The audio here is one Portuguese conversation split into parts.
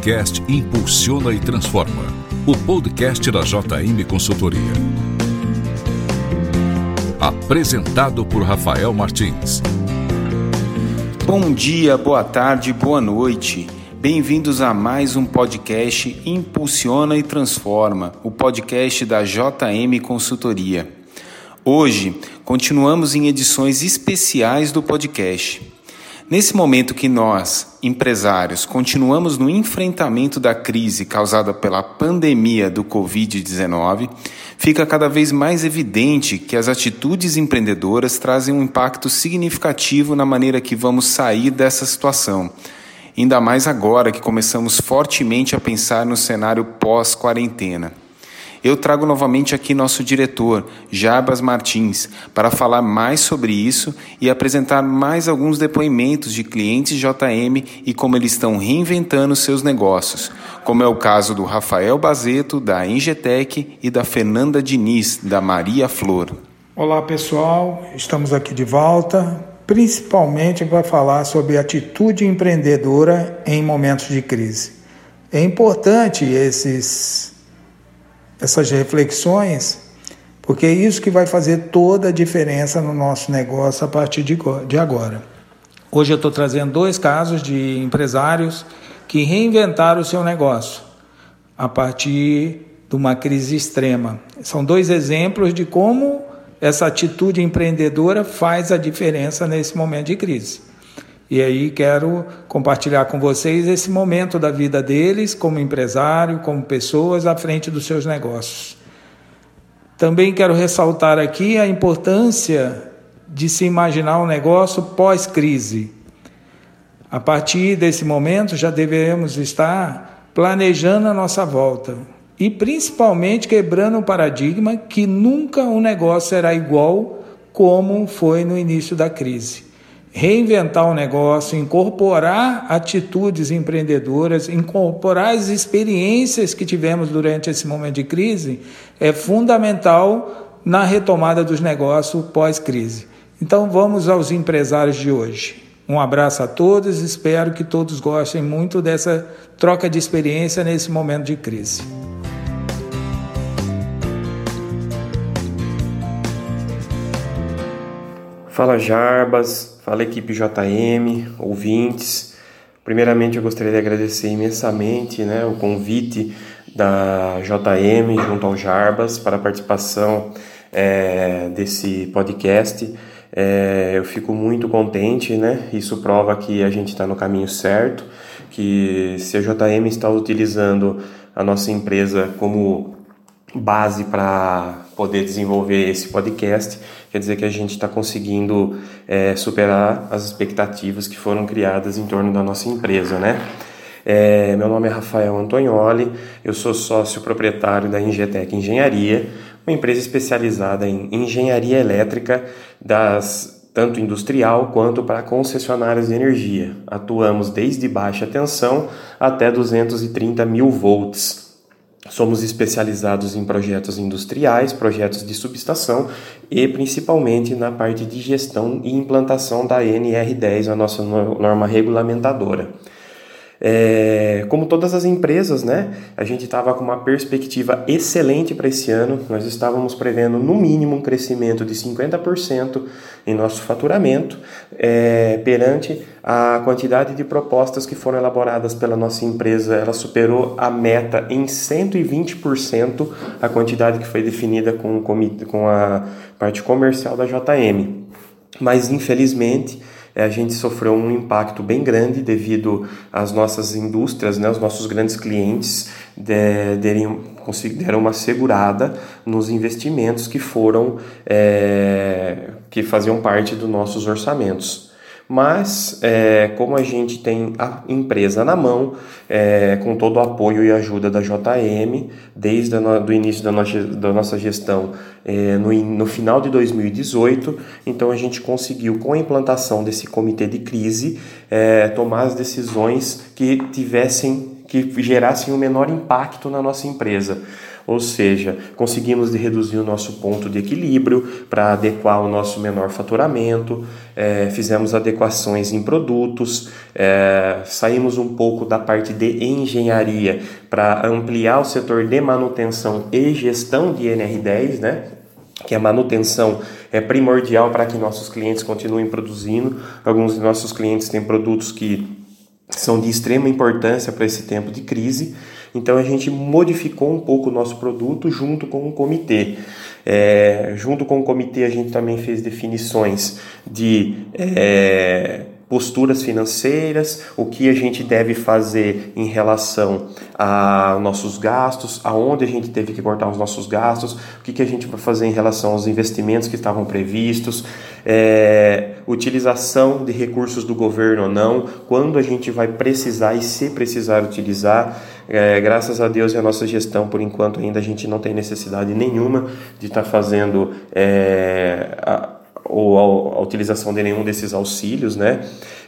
podcast Impulsiona e Transforma, o podcast da JM Consultoria. Apresentado por Rafael Martins. Bom dia, boa tarde, boa noite. Bem-vindos a mais um podcast Impulsiona e Transforma, o podcast da JM Consultoria. Hoje, continuamos em edições especiais do podcast. Nesse momento que nós, empresários, continuamos no enfrentamento da crise causada pela pandemia do Covid-19, fica cada vez mais evidente que as atitudes empreendedoras trazem um impacto significativo na maneira que vamos sair dessa situação. Ainda mais agora que começamos fortemente a pensar no cenário pós-quarentena. Eu trago novamente aqui nosso diretor, Jabas Martins, para falar mais sobre isso e apresentar mais alguns depoimentos de clientes JM e como eles estão reinventando seus negócios, como é o caso do Rafael Bazeto, da Engetec, e da Fernanda Diniz, da Maria Flor. Olá pessoal, estamos aqui de volta, principalmente para falar sobre atitude empreendedora em momentos de crise. É importante esses essas reflexões, porque é isso que vai fazer toda a diferença no nosso negócio a partir de agora. Hoje eu estou trazendo dois casos de empresários que reinventaram o seu negócio a partir de uma crise extrema. São dois exemplos de como essa atitude empreendedora faz a diferença nesse momento de crise. E aí quero compartilhar com vocês esse momento da vida deles como empresário, como pessoas à frente dos seus negócios. Também quero ressaltar aqui a importância de se imaginar um negócio pós-crise. A partir desse momento já devemos estar planejando a nossa volta e principalmente quebrando o paradigma que nunca um negócio será igual como foi no início da crise reinventar o negócio, incorporar atitudes empreendedoras, incorporar as experiências que tivemos durante esse momento de crise, é fundamental na retomada dos negócios pós-crise. Então vamos aos empresários de hoje. Um abraço a todos, espero que todos gostem muito dessa troca de experiência nesse momento de crise. Fala Jarbas, Fala equipe JM, ouvintes. Primeiramente eu gostaria de agradecer imensamente né, o convite da JM junto ao Jarbas para a participação é, desse podcast. É, eu fico muito contente, né? Isso prova que a gente está no caminho certo, que se a JM está utilizando a nossa empresa como base para poder desenvolver esse podcast, quer dizer que a gente está conseguindo é, superar as expectativas que foram criadas em torno da nossa empresa, né? É, meu nome é Rafael Antonioli, eu sou sócio proprietário da Ingetec Engenharia, uma empresa especializada em engenharia elétrica das tanto industrial quanto para concessionárias de energia. Atuamos desde baixa tensão até 230 mil volts. Somos especializados em projetos industriais, projetos de subestação e principalmente na parte de gestão e implantação da NR10, a nossa norma regulamentadora. É, como todas as empresas, né, a gente estava com uma perspectiva excelente para esse ano. Nós estávamos prevendo no mínimo um crescimento de 50% em nosso faturamento, é, perante a quantidade de propostas que foram elaboradas pela nossa empresa. Ela superou a meta em 120% a quantidade que foi definida com, com a parte comercial da JM. Mas infelizmente a gente sofreu um impacto bem grande devido às nossas indústrias, né, os nossos grandes clientes derem, deram uma segurada nos investimentos que foram é, que faziam parte dos nossos orçamentos. Mas, é, como a gente tem a empresa na mão, é, com todo o apoio e ajuda da JM, desde o início da nossa, da nossa gestão é, no, no final de 2018, então a gente conseguiu, com a implantação desse comitê de crise, é, tomar as decisões que tivessem que gerassem o menor impacto na nossa empresa. Ou seja, conseguimos reduzir o nosso ponto de equilíbrio para adequar o nosso menor faturamento, é, fizemos adequações em produtos, é, saímos um pouco da parte de engenharia para ampliar o setor de manutenção e gestão de NR10, né? que a manutenção é primordial para que nossos clientes continuem produzindo. Alguns de nossos clientes têm produtos que são de extrema importância para esse tempo de crise. Então a gente modificou um pouco o nosso produto junto com o comitê. É, junto com o comitê a gente também fez definições de é, posturas financeiras, o que a gente deve fazer em relação a nossos gastos, aonde a gente teve que cortar os nossos gastos, o que, que a gente vai fazer em relação aos investimentos que estavam previstos, é, utilização de recursos do governo ou não, quando a gente vai precisar e se precisar utilizar. É, graças a Deus e a nossa gestão, por enquanto, ainda a gente não tem necessidade nenhuma de estar tá fazendo. É, a, ou a, utilização de nenhum desses auxílios, né?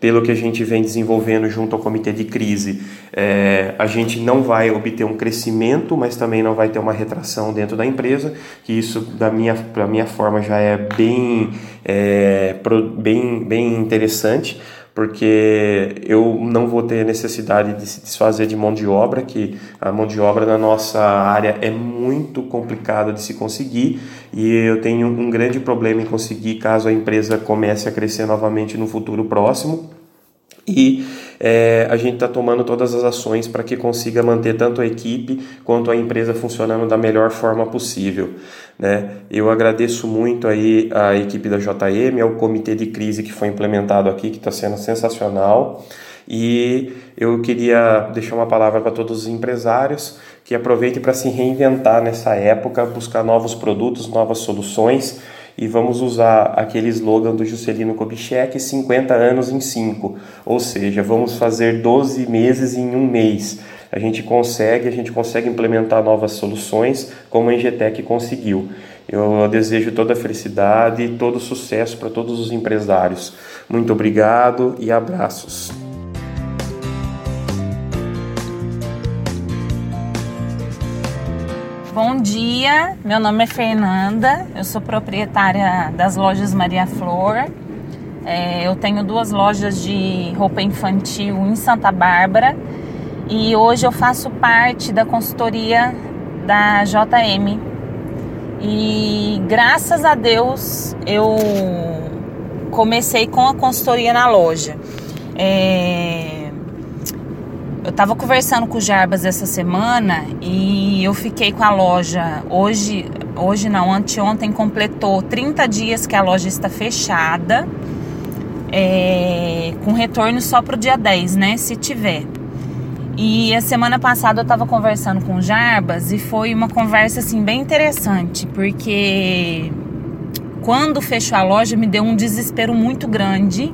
Pelo que a gente vem desenvolvendo junto ao comitê de crise, é, a gente não vai obter um crescimento, mas também não vai ter uma retração dentro da empresa, que isso, da minha, da minha forma, já é bem, é, bem, bem interessante, porque eu não vou ter necessidade de se desfazer de mão de obra, que a mão de obra na nossa área é muito complicada de se conseguir e eu tenho um grande problema em conseguir caso a empresa comece a crescer novamente no futuro próximo. E é, a gente está tomando todas as ações para que consiga manter tanto a equipe quanto a empresa funcionando da melhor forma possível. Né? Eu agradeço muito aí a equipe da JM, ao comitê de crise que foi implementado aqui, que está sendo sensacional. E eu queria deixar uma palavra para todos os empresários que aproveitem para se reinventar nessa época, buscar novos produtos, novas soluções e vamos usar aquele slogan do Juscelino Kubitschek, 50 anos em 5, ou seja, vamos fazer 12 meses em um mês. A gente consegue, a gente consegue implementar novas soluções, como a Engetec conseguiu. Eu desejo toda a felicidade e todo sucesso para todos os empresários. Muito obrigado e abraços. Bom dia, meu nome é Fernanda, eu sou proprietária das lojas Maria Flor. É, eu tenho duas lojas de roupa infantil em Santa Bárbara e hoje eu faço parte da consultoria da JM. E graças a Deus eu comecei com a consultoria na loja. É, eu estava conversando com o Jarbas essa semana e eu fiquei com a loja. Hoje, hoje não, anteontem completou 30 dias que a loja está fechada. É, com retorno só para o dia 10, né? Se tiver. E a semana passada eu estava conversando com o Jarbas e foi uma conversa assim bem interessante, porque quando fechou a loja me deu um desespero muito grande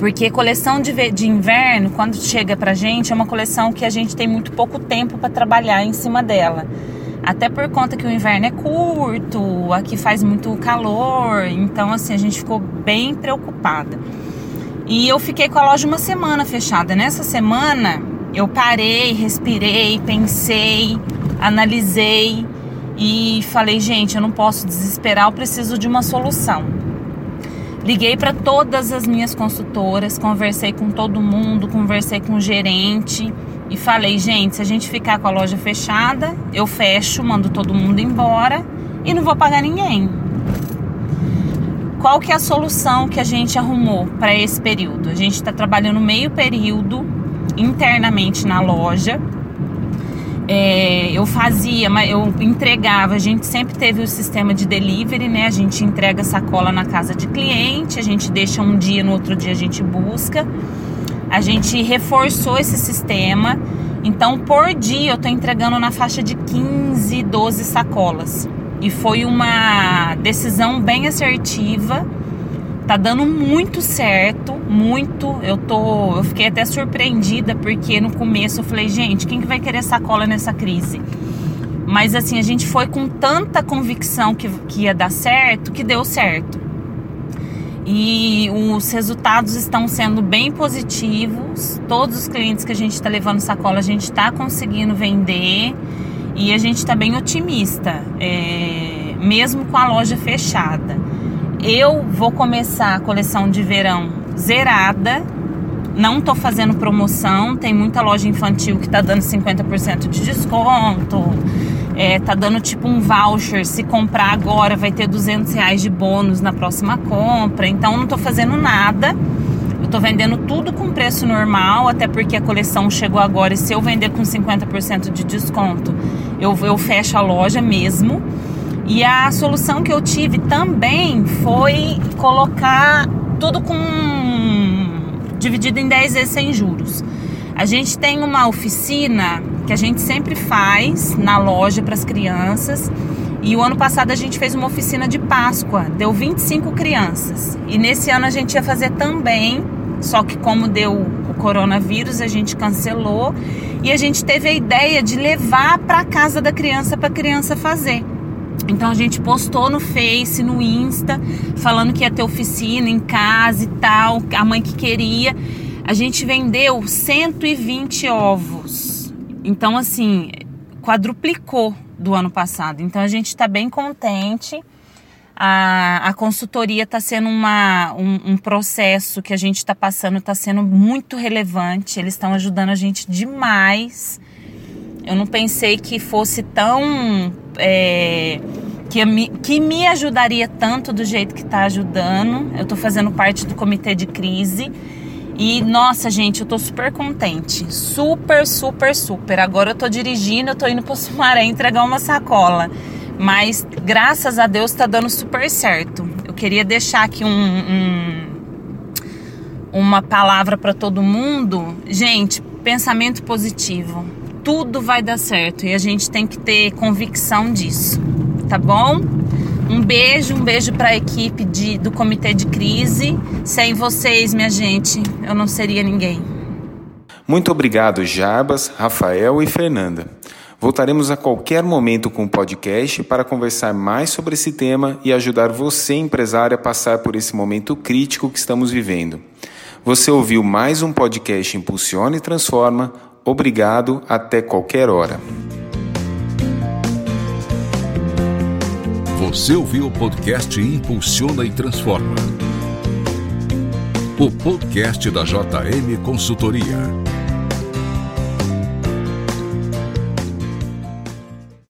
porque coleção de, de inverno, quando chega pra gente, é uma coleção que a gente tem muito pouco tempo para trabalhar em cima dela. Até por conta que o inverno é curto, aqui faz muito calor, então assim a gente ficou bem preocupada. E eu fiquei com a loja uma semana fechada. Nessa semana eu parei, respirei, pensei, analisei e falei, gente, eu não posso desesperar, eu preciso de uma solução. Liguei para todas as minhas consultoras, conversei com todo mundo, conversei com o gerente e falei, gente, se a gente ficar com a loja fechada, eu fecho, mando todo mundo embora e não vou pagar ninguém. Qual que é a solução que a gente arrumou para esse período? A gente está trabalhando meio período internamente na loja é, eu fazia, eu entregava, a gente sempre teve o sistema de delivery, né? A gente entrega sacola na casa de cliente, a gente deixa um dia, no outro dia a gente busca. A gente reforçou esse sistema. Então, por dia eu tô entregando na faixa de 15, 12 sacolas. E foi uma decisão bem assertiva Tá dando muito certo, muito. Eu tô, eu fiquei até surpreendida porque no começo eu falei, gente, quem que vai querer sacola nessa crise? Mas assim, a gente foi com tanta convicção que, que ia dar certo, que deu certo. E os resultados estão sendo bem positivos. Todos os clientes que a gente está levando sacola, a gente está conseguindo vender. e a gente está bem otimista, é, mesmo com a loja fechada. Eu vou começar a coleção de verão zerada, não tô fazendo promoção, tem muita loja infantil que tá dando 50% de desconto, é, tá dando tipo um voucher, se comprar agora vai ter 200 reais de bônus na próxima compra, então não tô fazendo nada. Eu tô vendendo tudo com preço normal, até porque a coleção chegou agora. E se eu vender com 50% de desconto, eu, eu fecho a loja mesmo. E a solução que eu tive também foi colocar tudo com dividido em 10 vezes sem juros. A gente tem uma oficina que a gente sempre faz na loja para as crianças. E o ano passado a gente fez uma oficina de Páscoa, deu 25 crianças. E nesse ano a gente ia fazer também, só que como deu o coronavírus, a gente cancelou e a gente teve a ideia de levar para casa da criança para a criança fazer. Então a gente postou no Face, no Insta, falando que ia ter oficina em casa e tal, a mãe que queria. A gente vendeu 120 ovos. Então, assim, quadruplicou do ano passado. Então a gente está bem contente. A, a consultoria está sendo uma, um, um, processo que a gente está passando, está sendo muito relevante. Eles estão ajudando a gente demais. Eu não pensei que fosse tão. É, que, me, que me ajudaria tanto do jeito que está ajudando. Eu estou fazendo parte do comitê de crise. E nossa, gente, eu tô super contente. Super, super, super. Agora eu tô dirigindo, eu tô indo pro Sumaré entregar uma sacola. Mas graças a Deus tá dando super certo. Eu queria deixar aqui um, um uma palavra para todo mundo. Gente, pensamento positivo tudo vai dar certo e a gente tem que ter convicção disso, tá bom? Um beijo, um beijo para a equipe de, do comitê de crise. Sem vocês, minha gente, eu não seria ninguém. Muito obrigado, Jarbas, Rafael e Fernanda. Voltaremos a qualquer momento com o podcast para conversar mais sobre esse tema e ajudar você, empresário, a passar por esse momento crítico que estamos vivendo. Você ouviu mais um podcast Impulsiona e Transforma Obrigado, até qualquer hora. Você ouviu o podcast Impulsiona e Transforma. O podcast da JM Consultoria.